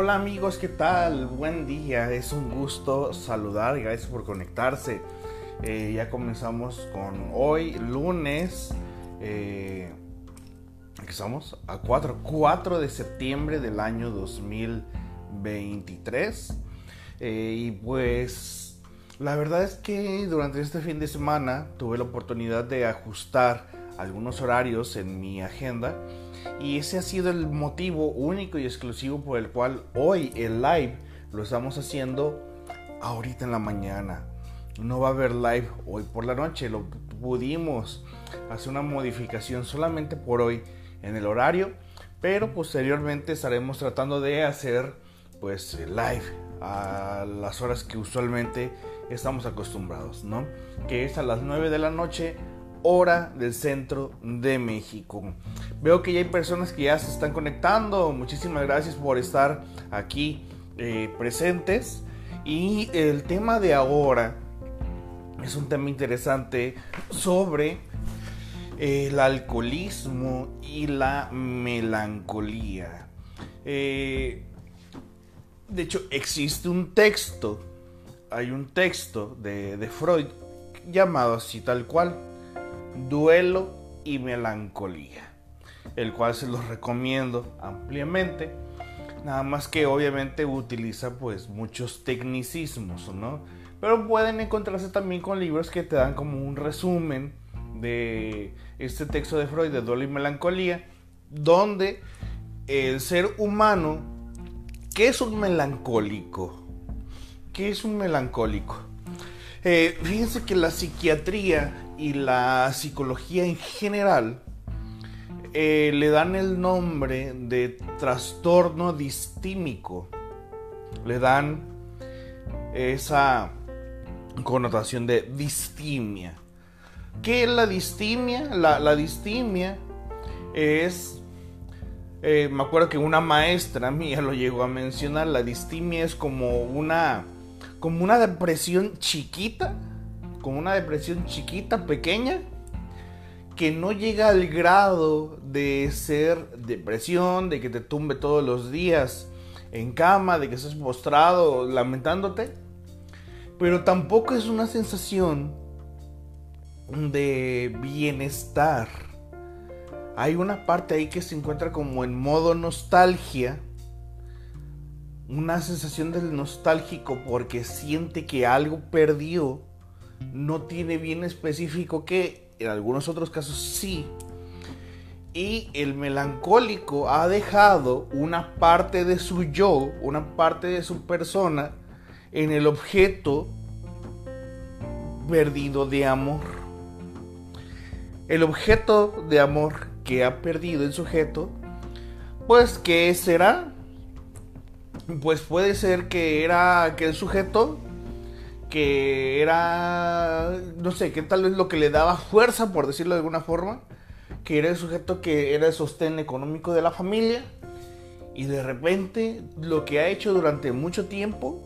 Hola amigos, ¿qué tal? Buen día, es un gusto saludar, gracias por conectarse. Eh, ya comenzamos con hoy, lunes, eh, estamos? A 4, 4 de septiembre del año 2023. Eh, y pues la verdad es que durante este fin de semana tuve la oportunidad de ajustar algunos horarios en mi agenda y ese ha sido el motivo único y exclusivo por el cual hoy el live lo estamos haciendo ahorita en la mañana. No va a haber live hoy por la noche, lo pudimos hacer una modificación solamente por hoy en el horario, pero posteriormente estaremos tratando de hacer pues live a las horas que usualmente estamos acostumbrados, ¿no? Que es a las 9 de la noche hora del centro de México. Veo que ya hay personas que ya se están conectando. Muchísimas gracias por estar aquí eh, presentes. Y el tema de ahora es un tema interesante sobre el alcoholismo y la melancolía. Eh, de hecho, existe un texto, hay un texto de, de Freud llamado así tal cual, duelo y melancolía, el cual se los recomiendo ampliamente. Nada más que obviamente utiliza pues muchos tecnicismos, ¿no? Pero pueden encontrarse también con libros que te dan como un resumen de este texto de Freud de duelo y melancolía, donde el ser humano, ¿qué es un melancólico? ¿Qué es un melancólico? Eh, fíjense que la psiquiatría y la psicología en general eh, le dan el nombre de trastorno distímico. Le dan esa connotación de distimia. ¿Qué es la distimia? La, distimia es... Eh, me acuerdo que una maestra mía lo llegó a mencionar. La distimia es como una... Como una depresión chiquita con una depresión chiquita, pequeña, que no llega al grado de ser depresión, de que te tumbe todos los días en cama, de que estés postrado lamentándote, pero tampoco es una sensación de bienestar. Hay una parte ahí que se encuentra como en modo nostalgia, una sensación del nostálgico porque siente que algo perdió no tiene bien específico que en algunos otros casos sí. Y el melancólico ha dejado una parte de su yo, una parte de su persona en el objeto perdido de amor. El objeto de amor que ha perdido el sujeto, pues ¿qué será? Pues puede ser que era aquel sujeto que era, no sé, que tal vez lo que le daba fuerza, por decirlo de alguna forma, que era el sujeto que era el sostén económico de la familia, y de repente lo que ha hecho durante mucho tiempo,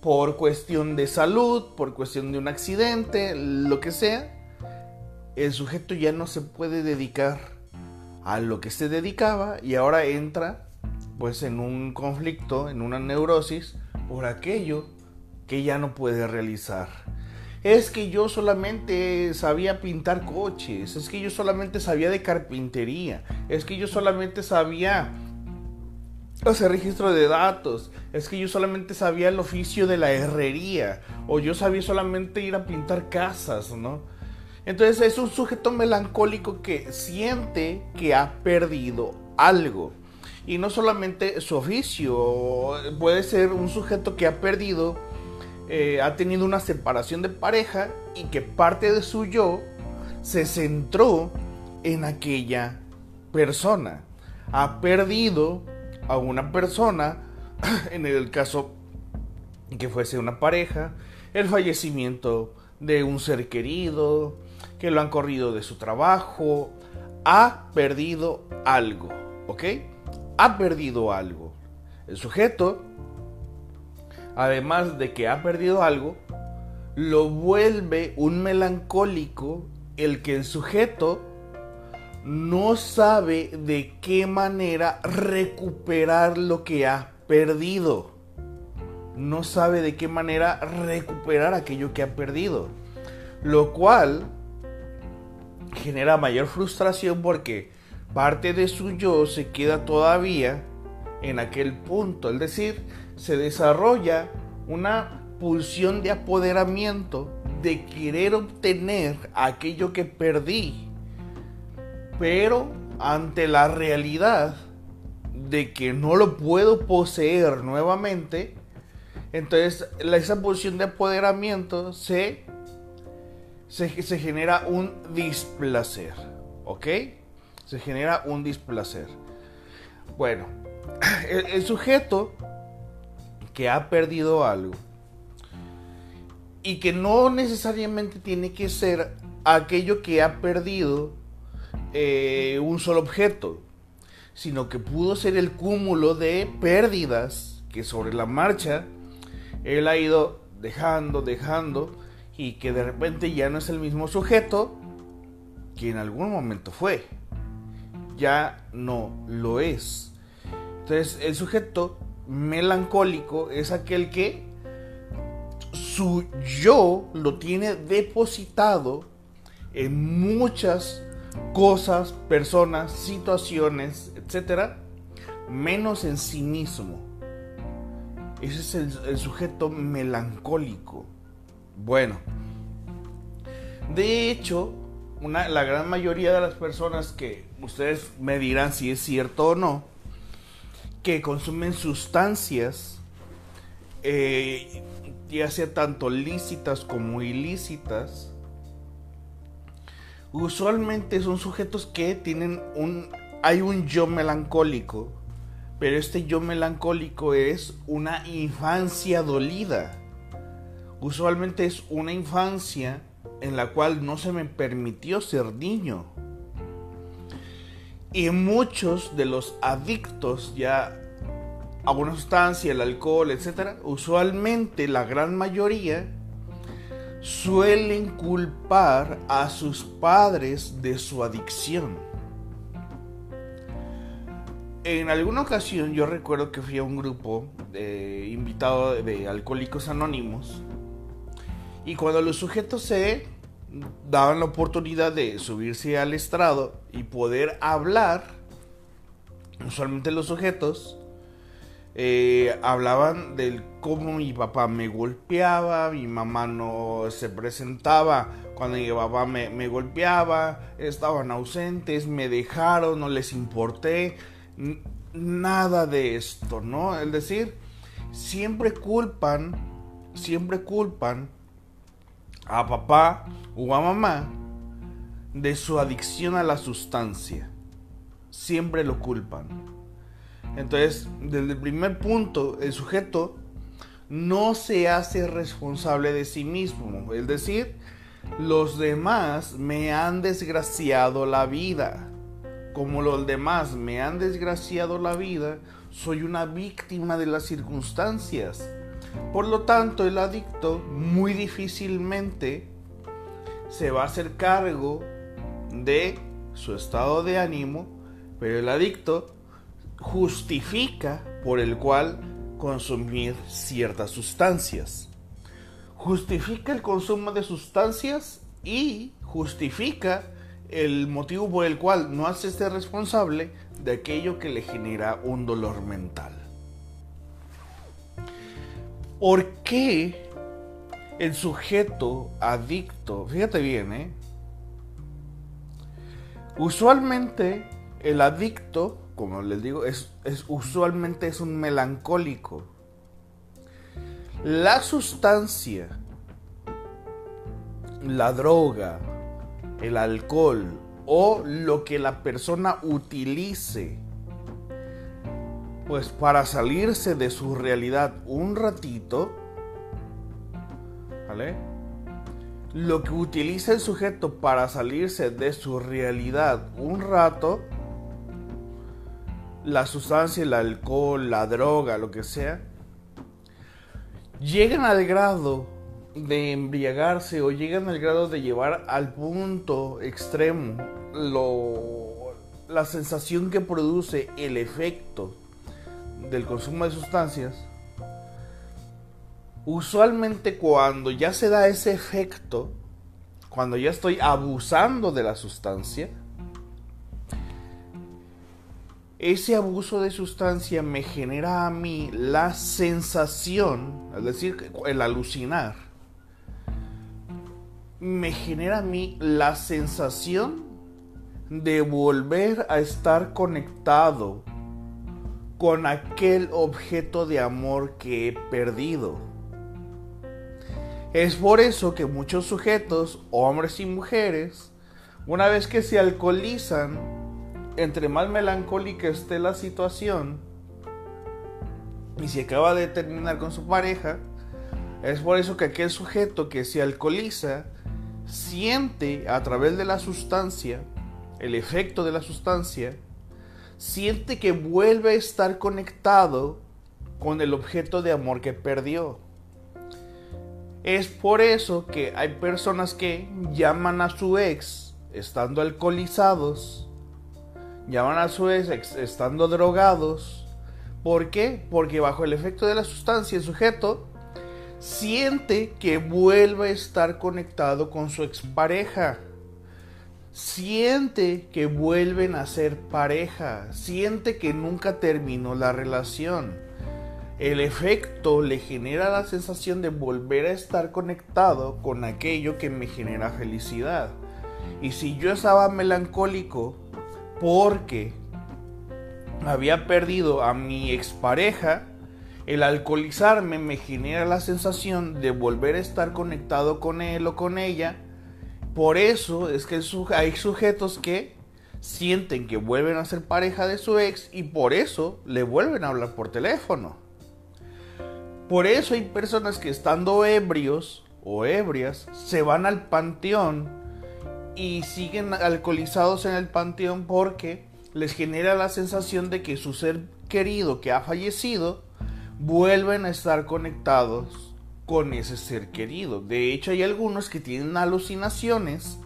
por cuestión de salud, por cuestión de un accidente, lo que sea, el sujeto ya no se puede dedicar a lo que se dedicaba y ahora entra pues en un conflicto, en una neurosis por aquello que ya no puede realizar. Es que yo solamente sabía pintar coches, es que yo solamente sabía de carpintería, es que yo solamente sabía hacer registro de datos, es que yo solamente sabía el oficio de la herrería, o yo sabía solamente ir a pintar casas, ¿no? Entonces es un sujeto melancólico que siente que ha perdido algo. Y no solamente su oficio, puede ser un sujeto que ha perdido eh, ha tenido una separación de pareja y que parte de su yo se centró en aquella persona. Ha perdido a una persona, en el caso que fuese una pareja, el fallecimiento de un ser querido, que lo han corrido de su trabajo, ha perdido algo, ¿ok? Ha perdido algo. El sujeto además de que ha perdido algo, lo vuelve un melancólico el que el sujeto no sabe de qué manera recuperar lo que ha perdido. No sabe de qué manera recuperar aquello que ha perdido. Lo cual genera mayor frustración porque parte de su yo se queda todavía en aquel punto. Es decir, se desarrolla una pulsión de apoderamiento de querer obtener aquello que perdí. Pero ante la realidad de que no lo puedo poseer nuevamente, entonces esa pulsión de apoderamiento se, se, genera un displacer. ¿Ok? Se genera un displacer. Bueno, el sujeto que ha perdido algo y que no necesariamente tiene que ser aquello que ha perdido eh, un solo objeto, sino que pudo ser el cúmulo de pérdidas que sobre la marcha él ha ido dejando, dejando, y que de repente ya no es el mismo sujeto que en algún momento fue. Ya no lo es. Entonces el sujeto melancólico es aquel que su yo lo tiene depositado en muchas cosas, personas, situaciones, etcétera, menos en sí mismo. Ese es el, sujeto melancólico. Bueno, de hecho, la gran mayoría de las personas que ustedes me dirán si es cierto o no, que consumen sustancias eh, ya sea tanto lícitas como ilícitas, usualmente son sujetos que tienen un... Hay un yo melancólico, pero este yo melancólico es una infancia dolida. Usualmente es una infancia en la cual no se me permitió ser niño. Y muchos de los adictos ya a una sustancia, el alcohol, etc., usualmente la gran mayoría suelen culpar a sus padres de su adicción. En alguna ocasión yo recuerdo que fui a un grupo de invitado de alcohólicos anónimos y cuando los sujetos se daban la oportunidad de subirse al estrado y poder hablar, usualmente los sujetos eh, hablaban del cómo mi papá me golpeaba, mi mamá no se presentaba cuando mi papá me, me golpeaba, estaban ausentes, me dejaron, no les importé, nada de esto, ¿no? Es decir, siempre culpan, siempre culpan a papá o a mamá de su adicción a la sustancia. Siempre lo culpan. Entonces, desde el primer punto, el sujeto no se hace responsable de sí mismo. Es decir, los demás me han desgraciado la vida. Como los demás me han desgraciado la vida, soy una víctima de las circunstancias. Por lo tanto, el adicto muy difícilmente se va a hacer cargo de su estado de ánimo, pero el adicto justifica por el cual consumir ciertas sustancias. Justifica el consumo de sustancias y justifica el motivo por el cual no hace este responsable de aquello que le genera un dolor mental. ¿Por qué el sujeto adicto, fíjate bien, ¿eh? usualmente el adicto como les digo, es, usualmente es un melancólico. La sustancia, la droga, el alcohol o lo que la persona utilice, pues para salirse de su realidad un ratito, ¿vale? Lo que utiliza el sujeto para salirse de su realidad un rato, la sustancia, el alcohol, la droga, lo que sea, llegan al grado de embriagarse o llegan al grado de llevar al punto extremo la sensación que produce el efecto del consumo de sustancias, usualmente cuando ya se da ese efecto, cuando ya estoy abusando de la sustancia, ese abuso de sustancia me genera a mí la sensación, es decir, el alucinar, me genera a mí la sensación de volver a estar conectado con aquel objeto de amor que he perdido. Es por eso que muchos sujetos, hombres y mujeres, una vez que se alcoholizan, entre más melancólica esté la situación, y se acaba de terminar con su pareja, es por eso que aquel sujeto que se alcoholiza siente a través de la sustancia, el efecto de la sustancia, siente que vuelve a estar conectado con el objeto de amor que perdió. Es por eso que hay personas que llaman a su ex estando alcoholizados, llaman a su ex estando drogados. ¿Por qué? Porque bajo el efecto de la sustancia el sujeto siente que vuelve a estar conectado con su expareja. Siente que vuelven a ser pareja. Siente que nunca terminó la relación el efecto le genera la sensación de volver a estar conectado con aquello que me genera felicidad. Y si yo estaba melancólico porque había perdido a mi expareja, el alcoholizarme me genera la sensación de volver a estar conectado con él o con ella. Por eso es que hay sujetos que sienten que vuelven a ser pareja de su ex y por eso le vuelven a hablar por teléfono. Por eso hay personas que estando ebrios o ebrias se van al panteón y siguen alcoholizados en el panteón porque les genera la sensación de que su ser querido que ha fallecido vuelven a estar conectados con ese ser querido. De hecho hay algunos que tienen alucinaciones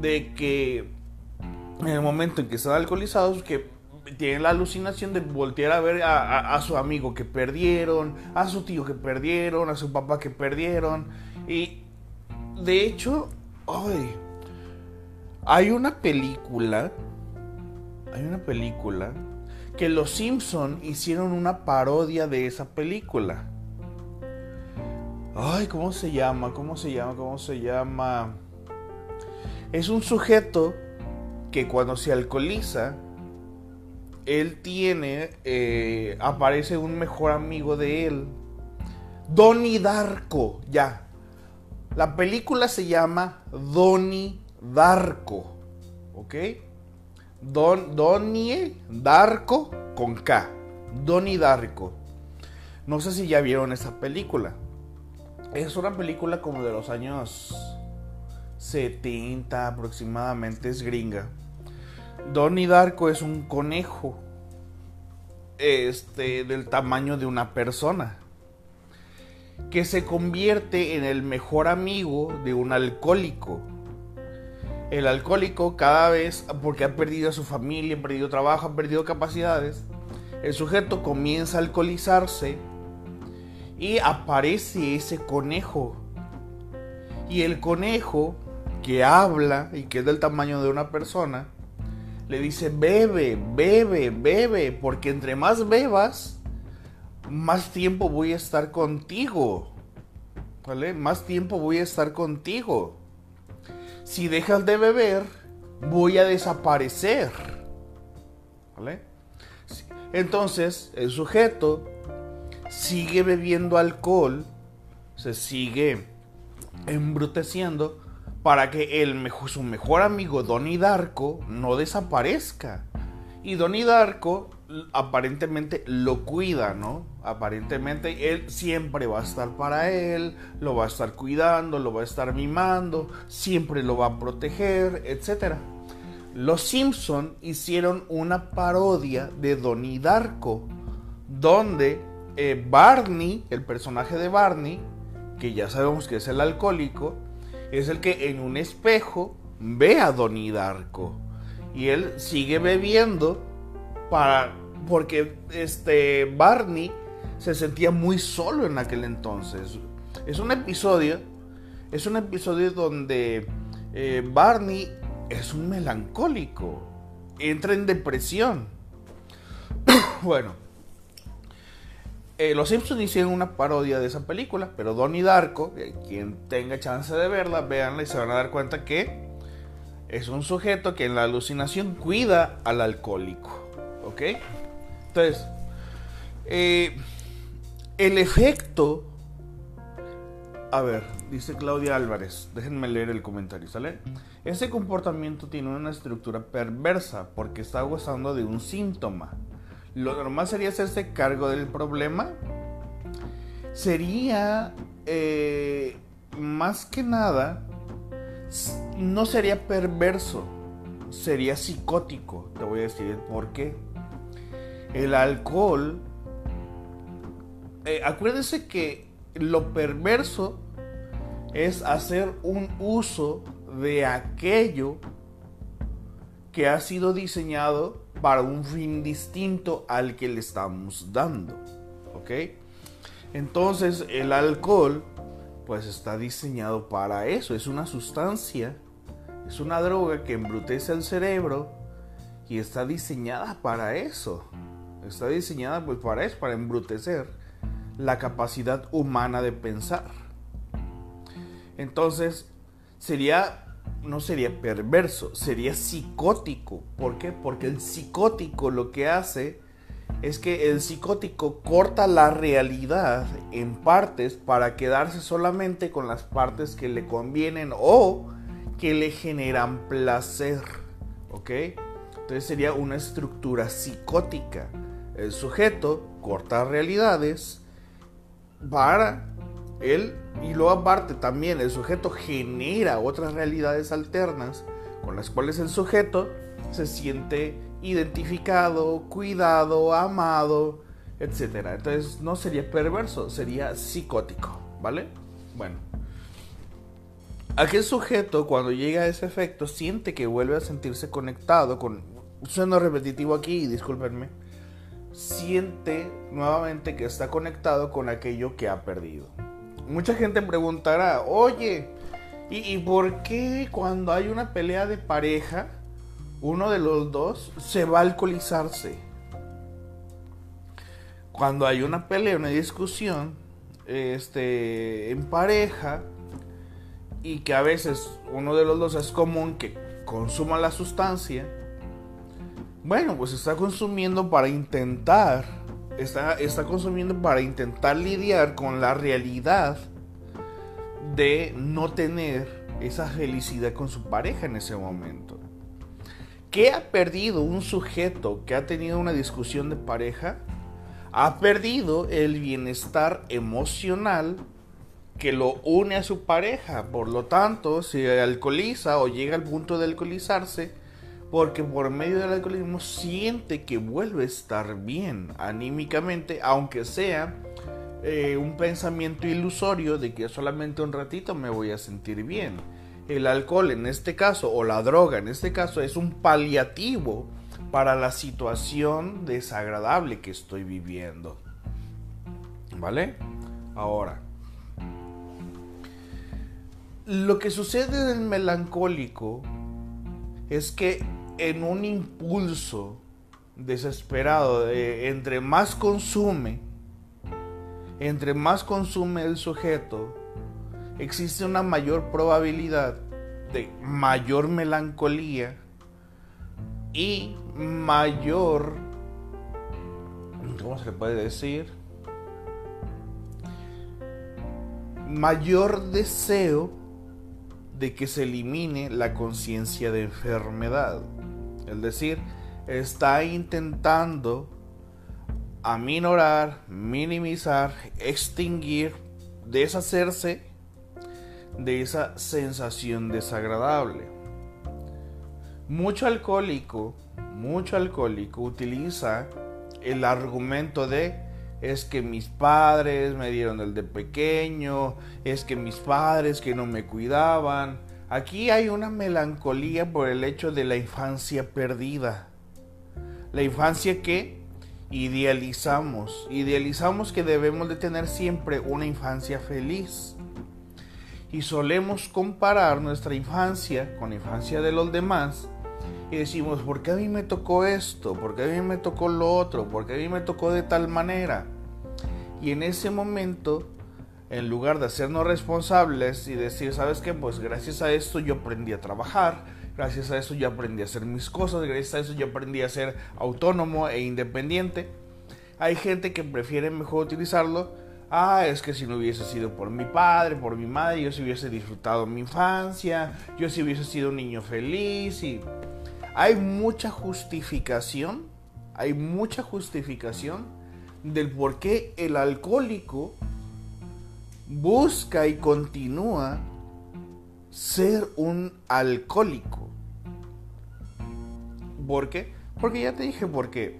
de que en el momento en que están alcoholizados que tienen la alucinación de voltear a ver a, su amigo que perdieron, a su tío que perdieron, a su papá que perdieron. Y de hecho, ay, hay una película, hay una película que los Simpson hicieron una parodia de esa película. Ay, ¿cómo se llama? ¿Cómo se llama? ¿Cómo se llama? Es un sujeto que cuando se alcoholiza él tiene, eh, aparece un mejor amigo de él, Donnie Darko, ya. La película se llama Donnie Darko, ¿ok? Don, Donnie Darko con K, Donnie Darko. No sé si ya vieron esa película. Es una película como de los años 70 aproximadamente, es gringa. Donnie Darko es un conejo. Este, del tamaño de una persona. Que se convierte en el mejor amigo de un alcohólico. El alcohólico cada vez, porque ha perdido a su familia, ha perdido trabajo, ha perdido capacidades, el sujeto comienza a alcoholizarse y aparece ese conejo. Y el conejo que habla y que es del tamaño de una persona, le dice, bebe, bebe, bebe, porque entre más bebas, más tiempo voy a estar contigo. ¿Vale? Más tiempo voy a estar contigo. Si dejas de beber, voy a desaparecer. ¿Vale? Entonces, el sujeto sigue bebiendo alcohol, se sigue embruteciendo para que el su mejor amigo Donnie Darko no desaparezca. Y Donnie Darko aparentemente lo cuida, ¿no? Aparentemente él siempre va a estar para él, lo va a estar cuidando, lo va a estar mimando, siempre lo va a proteger, etc. Los Simpson hicieron una parodia de Donnie Darko, donde eh, Barney, el personaje de Barney, que ya sabemos que es el alcohólico, es el que en un espejo ve a Donnie Darko. Y él sigue bebiendo para porque este Barney se sentía muy solo en aquel entonces. Es un episodio, es un episodio donde eh, Barney es un melancólico, entra en depresión. bueno, eh, los Simpsons hicieron una parodia de esa película, pero Donnie Darko, eh, quien tenga chance de verla, véanla y se van a dar cuenta que es un sujeto que en la alucinación cuida al alcohólico. ¿Ok? Entonces, eh, el efecto... A ver, dice Claudia Álvarez, déjenme leer el comentario, ¿sale? Ese comportamiento tiene una estructura perversa porque está gozando de un síntoma lo normal sería hacerse cargo del problema. Sería, eh, más que nada, no sería perverso, sería psicótico. Te voy a decir por qué. El alcohol, eh, acuérdense que lo perverso es hacer un uso de aquello que ha sido diseñado para un fin distinto al que le estamos dando. ¿Ok? Entonces el alcohol pues está diseñado para eso. Es una sustancia, es una droga que embrutece el cerebro y está diseñada para eso. Está diseñada pues para eso, para embrutecer la capacidad humana de pensar. Entonces sería no sería perverso, sería psicótico. ¿Por qué? Porque el psicótico lo que hace es que el psicótico corta la realidad en partes para quedarse solamente con las partes que le convienen o que le generan placer. ¿Ok? Entonces sería una estructura psicótica. El sujeto corta realidades para él, y luego aparte también el sujeto genera otras realidades alternas con las cuales el sujeto se siente identificado, cuidado, amado, etc. Entonces no sería perverso, sería psicótico, ¿vale? Bueno. Aquel sujeto cuando llega a ese efecto siente que vuelve a sentirse conectado con... Sueno repetitivo aquí, discúlpenme. Siente nuevamente que está conectado con aquello que ha perdido mucha gente preguntará, oye, ¿y, por qué cuando hay una pelea de pareja, uno de los dos se va a alcoholizarse? Cuando hay una pelea, una discusión, este, en pareja, y que a veces uno de los dos es común que consuma la sustancia, bueno, pues está consumiendo para intentar está, está consumiendo para intentar lidiar con la realidad de no tener esa felicidad con su pareja en ese momento. ¿Qué ha perdido un sujeto que ha tenido una discusión de pareja? Ha perdido el bienestar emocional que lo une a su pareja. Por lo tanto, si alcoholiza o llega al punto de alcoholizarse, porque por medio del alcoholismo siente que vuelve a estar bien anímicamente, aunque sea eh, un pensamiento ilusorio de que solamente un ratito me voy a sentir bien. El alcohol en este caso, o la droga en este caso, es un paliativo para la situación desagradable que estoy viviendo. ¿Vale? Ahora, lo que sucede en el melancólico es que en un impulso desesperado de entre más consume, entre más consume el sujeto, existe una mayor probabilidad de mayor melancolía y mayor, ¿cómo se le puede decir? Mayor deseo de que se elimine la conciencia de enfermedad. Es decir, está intentando aminorar, minimizar, extinguir, deshacerse de esa sensación desagradable. Mucho alcohólico, mucho alcohólico utiliza el argumento de es que mis padres me dieron el de pequeño, es que mis padres que no me cuidaban, Aquí hay una melancolía por el hecho de la infancia perdida. La infancia que idealizamos. Idealizamos que debemos de tener siempre una infancia feliz. Y solemos comparar nuestra infancia con la infancia de los demás. Y decimos, ¿por qué a mí me tocó esto? ¿Por qué a mí me tocó lo otro? ¿Por qué a mí me tocó de tal manera? Y en ese momento en lugar de hacernos responsables y decir, ¿sabes qué? Pues gracias a esto yo aprendí a trabajar, gracias a eso yo aprendí a hacer mis cosas, gracias a eso yo aprendí a ser autónomo e independiente. Hay gente que prefiere mejor utilizarlo. Ah, es que si no hubiese sido por mi padre, por mi madre, yo si hubiese disfrutado mi infancia, yo si hubiese sido un niño feliz y hay mucha justificación, hay mucha justificación del por qué el alcohólico busca y continúa ser un alcohólico. ¿Por qué? Porque ya te dije, porque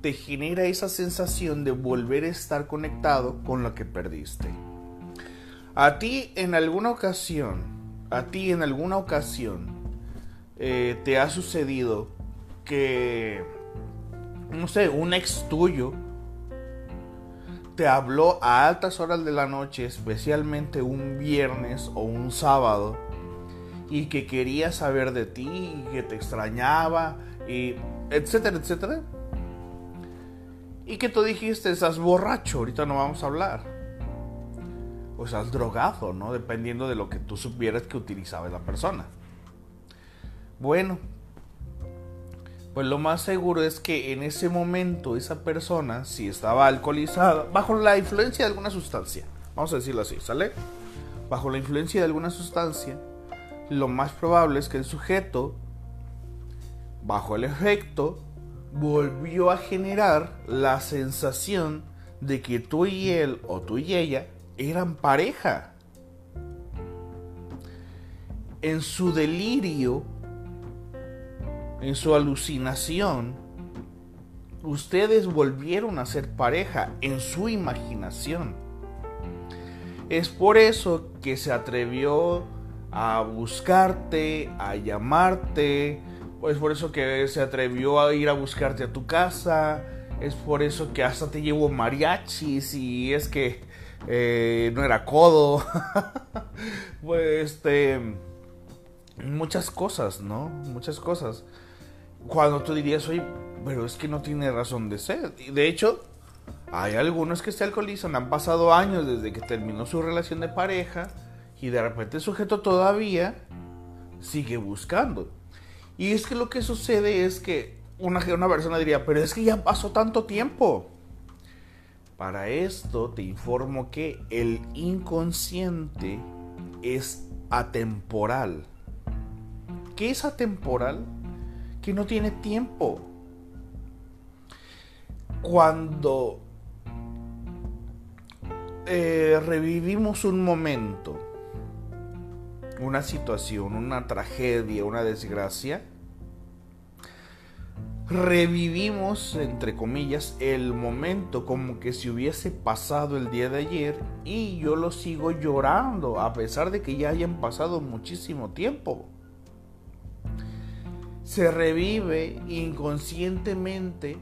te genera esa sensación de volver a estar conectado con lo que perdiste. A ti en alguna ocasión, a ti en alguna ocasión, eh, te ha sucedido que, no sé, un ex tuyo te habló a altas horas de la noche, especialmente un viernes o un sábado, y que quería saber de ti, y que te extrañaba, y etcétera, etcétera. Y que tú dijiste, estás borracho, ahorita no vamos a hablar. O estás drogado, ¿no? Dependiendo de lo que tú supieras que utilizaba la persona. Bueno, pues lo más seguro es que en ese momento esa persona, si estaba alcoholizada, bajo la influencia de alguna sustancia, vamos a decirlo así, ¿sale? Bajo la influencia de alguna sustancia, lo más probable es que el sujeto, bajo el efecto, volvió a generar la sensación de que tú y él o tú y ella eran pareja. En su delirio, en su alucinación, ustedes volvieron a ser pareja en su imaginación. Es por eso que se atrevió a buscarte, a llamarte, es por eso que se atrevió a ir a buscarte a tu casa, es por eso que hasta te llevo mariachis y es que eh, no era codo. pues este muchas cosas, ¿no? Muchas cosas cuando tú dirías, oye, pero es que no tiene razón de ser. Y de hecho, hay algunos que se alcoholizan, han pasado años desde que terminó su relación de pareja y de repente el sujeto todavía sigue buscando. Y es que lo que sucede es que una, una persona diría, pero es que ya pasó tanto tiempo. Para esto te informo que el inconsciente es atemporal. ¿Qué es atemporal? Que no tiene tiempo. Cuando eh, revivimos un momento, una situación, una tragedia, una desgracia, revivimos, entre comillas, el momento como que si hubiese pasado el día de ayer y yo lo sigo llorando a pesar de que ya hayan pasado muchísimo tiempo se revive inconscientemente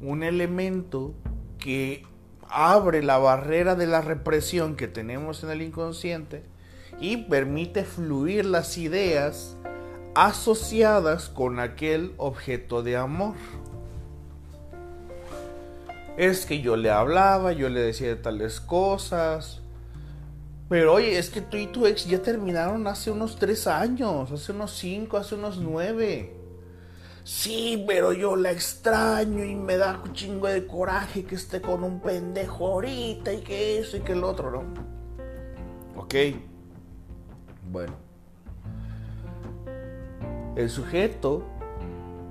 un elemento que abre la barrera de la represión que tenemos en el inconsciente y permite fluir las ideas asociadas con aquel objeto de amor. Es que yo le hablaba, yo le decía tales cosas, pero oye, es que tú y tu ex ya terminaron hace unos tres años, hace unos cinco, hace unos nueve. Sí, pero yo la extraño y me da un chingo de coraje que esté con un pendejo ahorita y que eso y que el otro, ¿no? Ok. Bueno. El sujeto,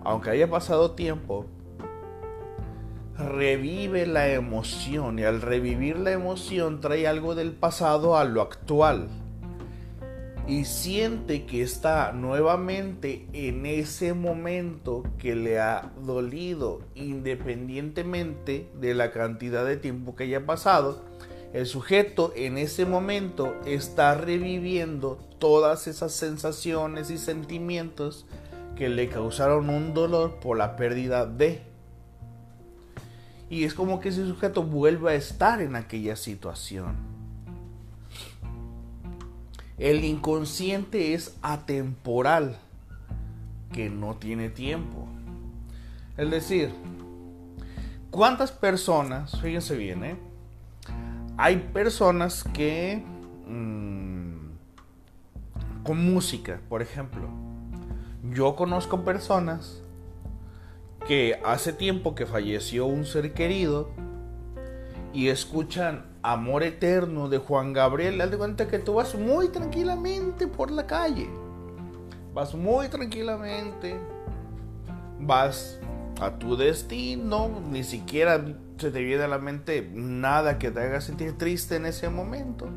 aunque haya pasado tiempo, revive la emoción y al revivir la emoción trae algo del pasado a lo actual y siente que está nuevamente en ese momento que le ha dolido independientemente de la cantidad de tiempo que haya pasado el sujeto en ese momento está reviviendo todas esas sensaciones y sentimientos que le causaron un dolor por la pérdida de. Y es como que ese sujeto vuelve a estar en aquella situación. El inconsciente es atemporal, que no tiene tiempo. Es decir, ¿cuántas personas, fíjense bien, eh? hay personas que mm, con música, por ejemplo, yo conozco personas que hace tiempo que falleció un ser querido y escuchan Amor Eterno de Juan Gabriel, haz de cuenta que tú vas muy tranquilamente por la calle. Vas muy tranquilamente. Vas a tu destino, ni siquiera se te viene a la mente nada que te haga sentir triste en ese momento.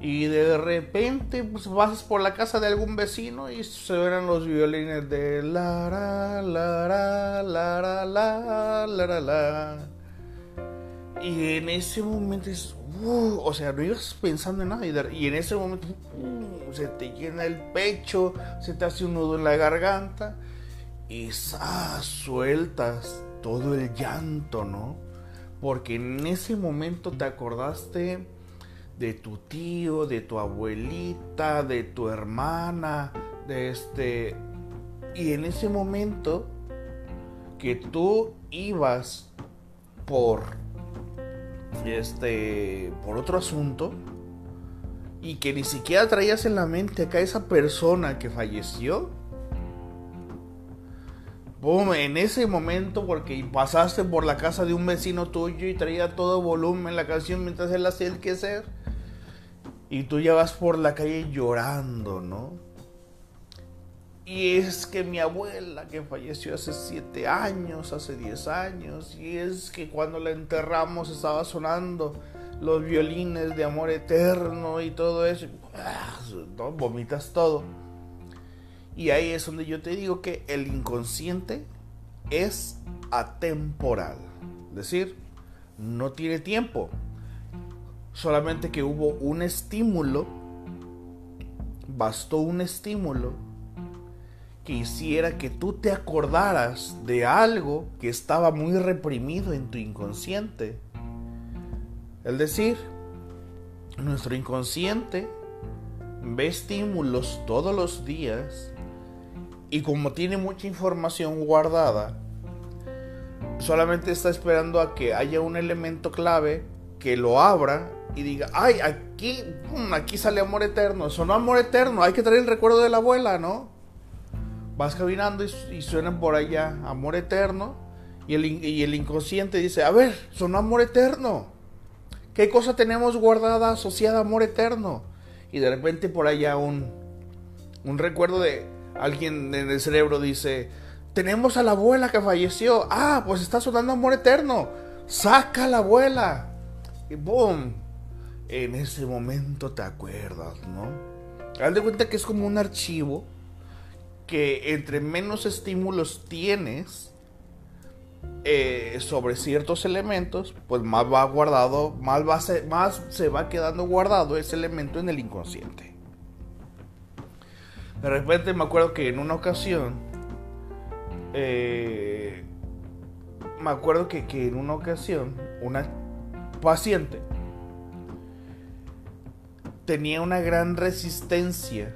Y de repente pues, vas por la casa de algún vecino y se ven los violines de la la la la la la la la. Y en ese momento es, uh, o sea, no ibas pensando en nada. Y, en ese momento se te llena el pecho, se te hace un nudo en la garganta y sueltas todo el llanto, ¿no? Porque en ese momento te acordaste de tu tío, de tu abuelita, de tu hermana, de este... Y en ese momento que tú ibas por este por otro asunto y que ni siquiera traías en la mente acá esa persona que falleció Boom, en ese momento, porque pasaste por la casa de un vecino tuyo y traía todo volumen la canción mientras él hacía el quehacer. Y tú ya vas por la calle llorando, ¿no? Y es que mi abuela, que falleció hace 7 años, hace 10 años, y es que cuando la enterramos estaba sonando los violines de amor eterno y todo eso. Ah, ¿no? Vomitas todo. Y ahí es donde yo te digo que el inconsciente es atemporal. Es decir, no tiene tiempo. Solamente que hubo un estímulo, bastó un estímulo que hiciera que tú te acordaras de algo que estaba muy reprimido en tu inconsciente. Es decir, nuestro inconsciente ve estímulos todos los días y como tiene mucha información guardada, solamente está esperando a que haya un elemento clave que lo abra y diga, ay, aquí, aquí sale amor eterno, sonó amor eterno, hay que traer el recuerdo de la abuela, ¿no? Vas caminando y, suenan por allá amor eterno y el, y el inconsciente dice, a ver, sonó amor eterno. ¿Qué cosa tenemos guardada asociada a amor eterno? Y de repente por allá un, un recuerdo de, alguien en el cerebro dice, tenemos a la abuela que falleció. Ah, pues está sonando amor eterno. Saca a la abuela. Y boom. En ese momento te acuerdas, ¿no? Haz de cuenta que es como un archivo que entre menos estímulos tienes eh, sobre ciertos elementos, pues más va guardado, más, va más se va quedando guardado ese elemento en el inconsciente. De repente me acuerdo que en una ocasión, eh, me acuerdo que, que en una ocasión una paciente tenía una gran resistencia,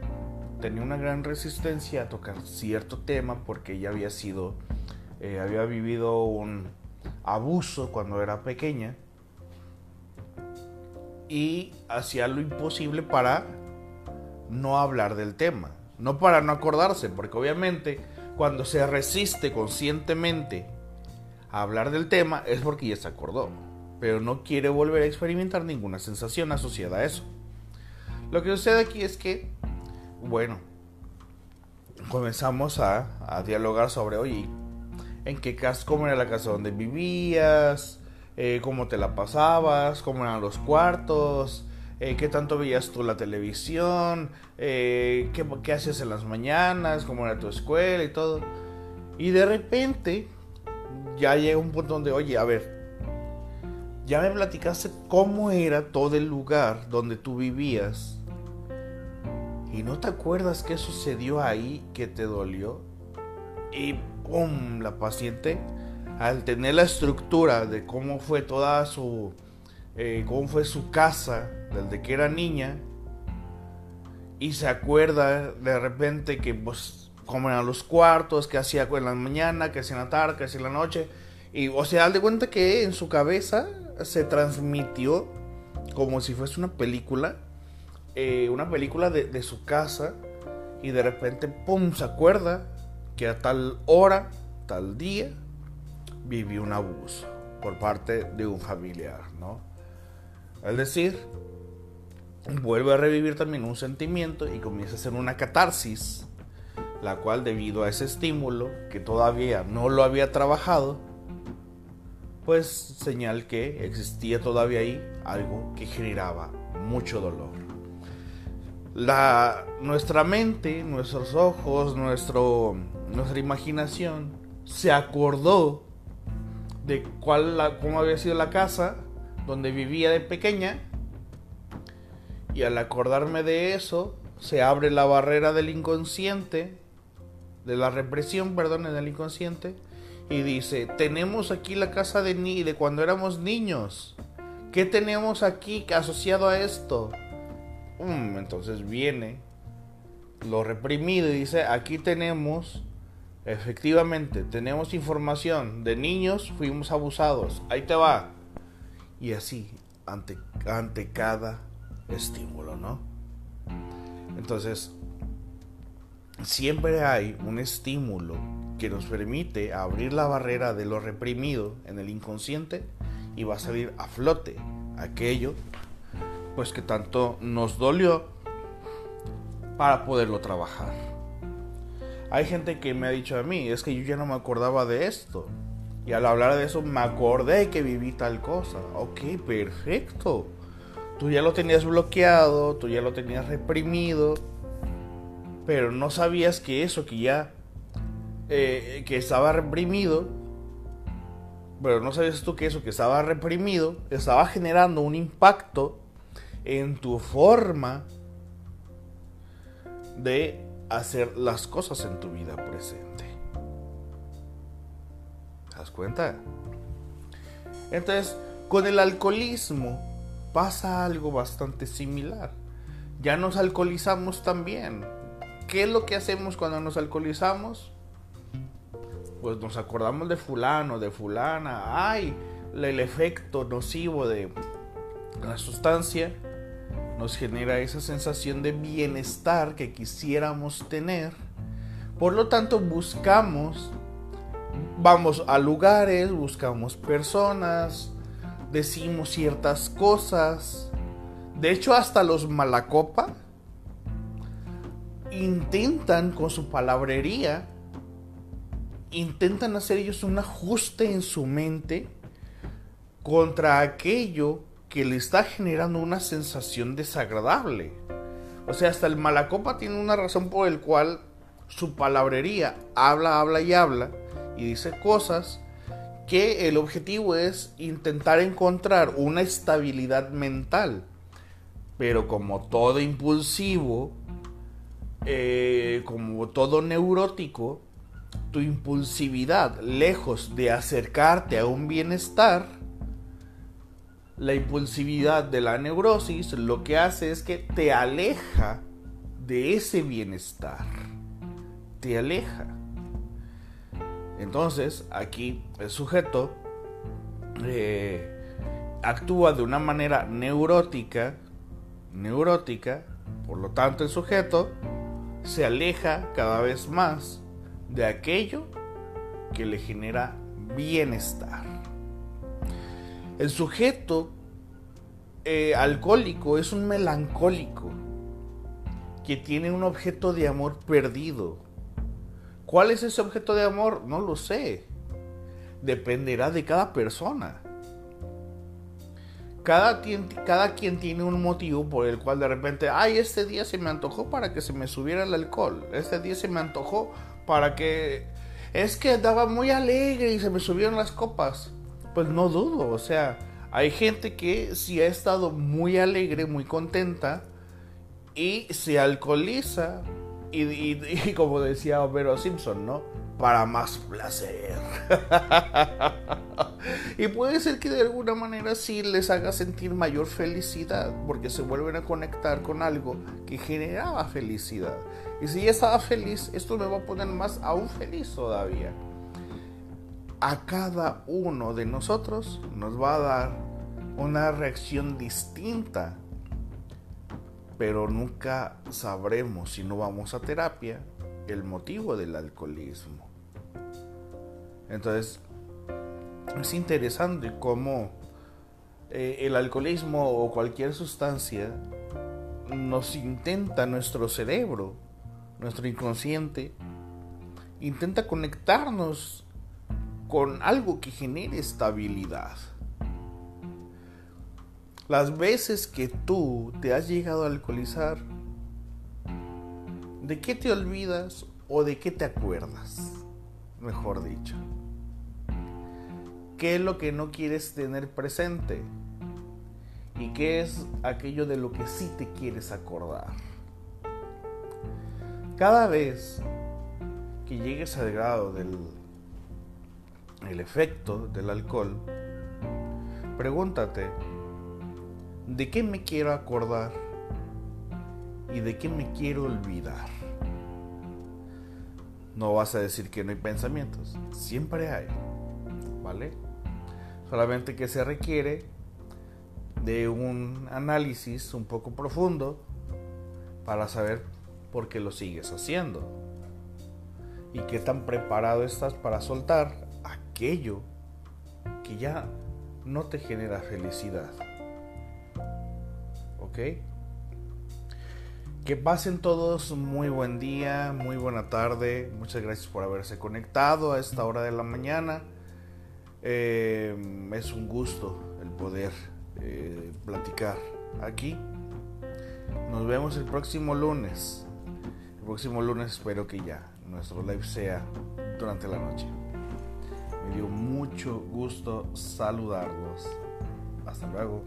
tenía una gran resistencia a tocar cierto tema porque ella había sido, eh, había vivido un abuso cuando era pequeña y hacía lo imposible para no hablar del tema. No para no acordarse, porque obviamente cuando se resiste conscientemente a hablar del tema es porque ya se acordó, pero no quiere volver a experimentar ninguna sensación asociada a eso. Lo que sucede aquí es que, bueno, comenzamos a, dialogar sobre, oye, ¿en qué casa, cómo era la casa donde vivías? Eh, ¿Cómo te la pasabas? ¿Cómo eran los cuartos? Eh, qué tanto veías tú la televisión, eh, qué, qué hacías en las mañanas, cómo era tu escuela y todo. Y de repente ya llega un punto donde, oye, a ver, ya me platicaste cómo era todo el lugar donde tú vivías. ¿Y no te acuerdas qué sucedió ahí que te dolió? Y ¡pum! La paciente, al tener la estructura de cómo fue toda su... Eh, cómo fue su casa desde que era niña, y se acuerda de repente que pues como eran los cuartos, que hacía en la mañana, que hacía en la tarde, que hacía en la noche, y o sea, de cuenta que en su cabeza se transmitió como si fuese una película, eh, una película de, su casa, y de repente, ¡pum!, se acuerda que a tal hora, tal día, vivió un abuso por parte de un familiar, ¿no? Es decir, vuelve a revivir también un sentimiento y comienza a hacer una catarsis, la cual debido a ese estímulo que todavía no lo había trabajado, pues señal que existía todavía ahí algo que generaba mucho dolor. La, nuestra mente, nuestros ojos, nuestro, nuestra imaginación se acordó de cuál la, cómo había sido la casa donde vivía de pequeña y al acordarme de eso se abre la barrera del inconsciente, de la represión, perdón, del inconsciente y dice, tenemos aquí la casa de, ni de cuando éramos niños. ¿Qué tenemos aquí asociado a esto? Entonces viene lo reprimido y dice, aquí tenemos, efectivamente, tenemos información de niños, fuimos abusados, ahí te va. Y así, ante, ante cada estímulo, ¿no? Entonces, siempre hay un estímulo que nos permite abrir la barrera de lo reprimido en el inconsciente y va a salir a flote aquello pues que tanto nos dolió para poderlo trabajar. Hay gente que me ha dicho a mí, es que yo ya no me acordaba de esto. Y al hablar de eso me acordé que viví tal cosa. Ok, perfecto. Tú ya lo tenías bloqueado, tú ya lo tenías reprimido, pero no sabías que eso que ya eh, que estaba reprimido, pero no sabías tú que eso que estaba reprimido estaba generando un impacto en tu forma de hacer las cosas en tu vida presente. ¿Te das cuenta? Entonces, con el alcoholismo pasa algo bastante similar. Ya nos alcoholizamos también. ¿Qué es lo que hacemos cuando nos alcoholizamos? pues nos acordamos de fulano, de fulana, ay, el efecto nocivo de la sustancia nos genera esa sensación de bienestar que quisiéramos tener. Por lo tanto, buscamos, vamos a lugares, buscamos personas, decimos ciertas cosas. De hecho, hasta los malacopa intentan con su palabrería intentan hacer ellos un ajuste en su mente contra aquello que le está generando una sensación desagradable. O sea, hasta el malacopa tiene una razón por el cual su palabrería habla, habla y habla y dice cosas que el objetivo es intentar encontrar una estabilidad mental. Pero como todo impulsivo, eh, como todo neurótico, tu impulsividad, lejos de acercarte a un bienestar, la impulsividad de la neurosis lo que hace es que te aleja de ese bienestar. Te aleja. Entonces, aquí el sujeto eh, actúa de una manera neurótica, neurótica, por lo tanto el sujeto se aleja cada vez más de aquello que le genera bienestar. El sujeto eh, alcohólico es un melancólico que tiene un objeto de amor perdido. ¿Cuál es ese objeto de amor? No lo sé. Dependerá de cada persona. Cada, cada, quien tiene un motivo por el cual de repente, ay, este día se me antojó para que se me subiera el alcohol. Este día se me antojó para que... Es que andaba muy alegre y se me subieron las copas. Pues no dudo, o sea, hay gente que si ha estado muy alegre, muy contenta, y se alcoholiza. Y, como decía Homero Simpson, ¿no? Para más placer. y puede ser que de alguna manera sí les haga sentir mayor felicidad, porque se vuelven a conectar con algo que generaba felicidad. Y si ya estaba feliz, esto me va a poner más aún feliz todavía. A cada uno de nosotros nos va a dar una reacción distinta pero nunca sabremos si no vamos a terapia el motivo del alcoholismo. Entonces, es interesante cómo eh, el alcoholismo o cualquier sustancia nos intenta nuestro cerebro, nuestro inconsciente, intenta conectarnos con algo que genere estabilidad. Las veces que tú te has llegado a alcoholizar, ¿de qué te olvidas o de qué te acuerdas? Mejor dicho. ¿Qué es lo que no quieres tener presente? ¿Y qué es aquello de lo que sí te quieres acordar? Cada vez que llegues al grado del el efecto del alcohol, pregúntate, de qué me quiero acordar y de qué me quiero olvidar. No vas a decir que no hay pensamientos, siempre hay, ¿vale? Solamente que se requiere de un análisis un poco profundo para saber por qué lo sigues haciendo y qué tan preparado estás para soltar aquello que ya no te genera felicidad. Que pasen todos muy buen día, muy buena tarde. Muchas gracias por haberse conectado a esta hora de la mañana. Eh, es un gusto el poder eh, platicar aquí. Nos vemos el próximo lunes. El próximo lunes espero que ya nuestro live sea durante la noche. Me dio mucho gusto saludarlos. Hasta luego.